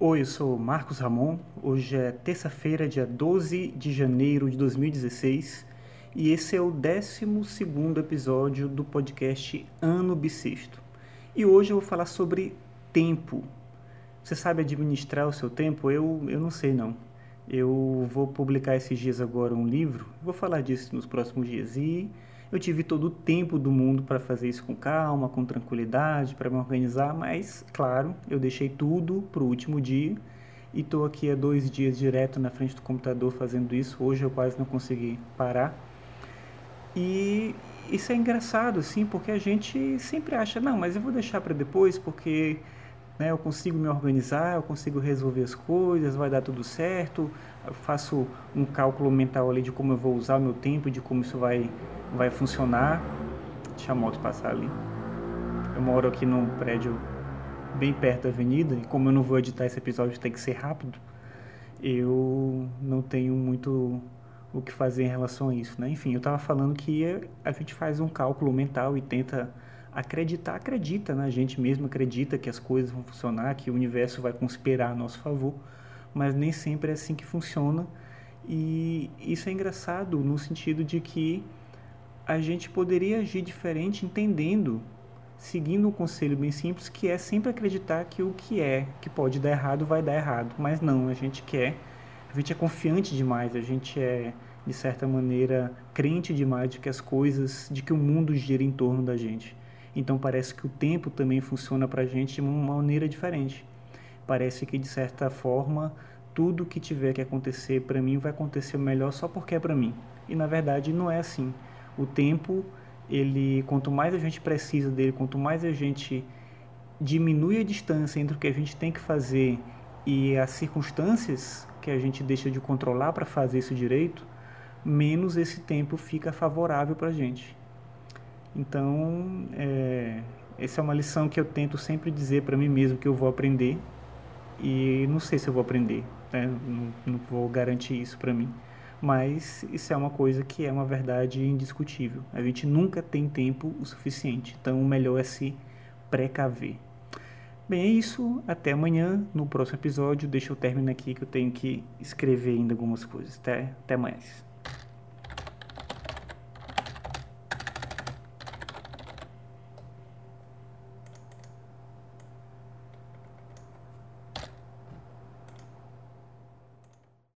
Oi, eu sou Marcos Ramon. Hoje é terça-feira, dia 12 de janeiro de 2016, e esse é o 12 episódio do podcast Ano Bissexto. E hoje eu vou falar sobre tempo. Você sabe administrar o seu tempo? Eu, eu não sei não. Eu vou publicar esses dias agora um livro, vou falar disso nos próximos dias e eu tive todo o tempo do mundo para fazer isso com calma, com tranquilidade, para me organizar, mas, claro, eu deixei tudo para o último dia e estou aqui há dois dias direto na frente do computador fazendo isso. Hoje eu quase não consegui parar. E isso é engraçado, assim, porque a gente sempre acha, não, mas eu vou deixar para depois porque né, eu consigo me organizar, eu consigo resolver as coisas, vai dar tudo certo, eu faço um cálculo mental ali de como eu vou usar o meu tempo, de como isso vai, vai funcionar. Deixa a moto passar ali. Eu moro aqui num prédio bem perto da avenida e como eu não vou editar esse episódio, tem que ser rápido, eu não tenho muito o que fazer em relação a isso, né? Enfim, eu estava falando que a gente faz um cálculo mental e tenta acreditar, acredita na né? gente mesmo, acredita que as coisas vão funcionar, que o universo vai conspirar a nosso favor, mas nem sempre é assim que funciona. E isso é engraçado no sentido de que a gente poderia agir diferente entendendo, seguindo um conselho bem simples, que é sempre acreditar que o que é, que pode dar errado, vai dar errado. Mas não, a gente quer, a gente é confiante demais, a gente é, de certa maneira, crente demais de que as coisas, de que o mundo gira em torno da gente. Então parece que o tempo também funciona para a gente de uma maneira diferente. Parece que de certa forma tudo que tiver que acontecer para mim vai acontecer melhor só porque é para mim. E na verdade não é assim. O tempo, ele quanto mais a gente precisa dele, quanto mais a gente diminui a distância entre o que a gente tem que fazer e as circunstâncias que a gente deixa de controlar para fazer isso direito, menos esse tempo fica favorável para a gente. Então, é, essa é uma lição que eu tento sempre dizer para mim mesmo que eu vou aprender e não sei se eu vou aprender, né? não, não vou garantir isso para mim, mas isso é uma coisa que é uma verdade indiscutível. A gente nunca tem tempo o suficiente, então o melhor é se precaver. Bem, é isso. Até amanhã, no próximo episódio. Deixa eu terminar aqui que eu tenho que escrever ainda algumas coisas. Até, até mais.